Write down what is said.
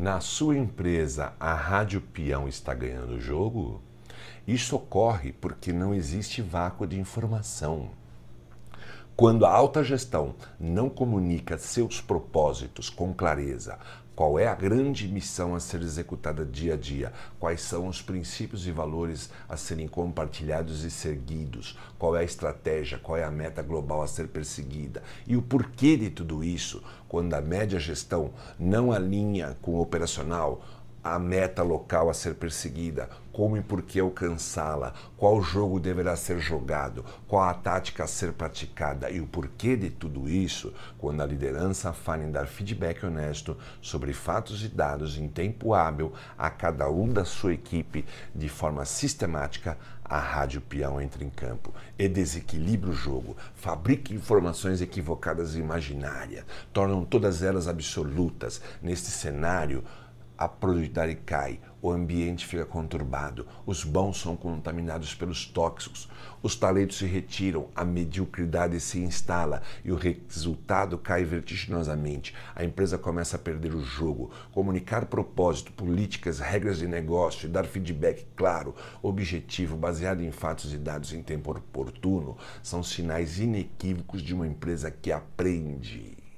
Na sua empresa, a Rádio Peão está ganhando o jogo? Isso ocorre porque não existe vácuo de informação. Quando a alta gestão não comunica seus propósitos com clareza, qual é a grande missão a ser executada dia a dia? Quais são os princípios e valores a serem compartilhados e seguidos? Qual é a estratégia? Qual é a meta global a ser perseguida? E o porquê de tudo isso, quando a média gestão não alinha com o operacional, a meta local a ser perseguida, como e por que alcançá-la, qual jogo deverá ser jogado, qual a tática a ser praticada e o porquê de tudo isso, quando a liderança falha em dar feedback honesto sobre fatos e dados em tempo hábil a cada um da sua equipe de forma sistemática, a Rádio Peão entra em campo e desequilibra o jogo, fabrica informações equivocadas e imaginárias, tornam todas elas absolutas. Neste cenário, a produtividade cai, o ambiente fica conturbado, os bons são contaminados pelos tóxicos, os talentos se retiram, a mediocridade se instala e o resultado cai vertiginosamente. A empresa começa a perder o jogo. Comunicar propósito, políticas, regras de negócio e dar feedback claro, objetivo, baseado em fatos e dados em tempo oportuno são sinais inequívocos de uma empresa que aprende.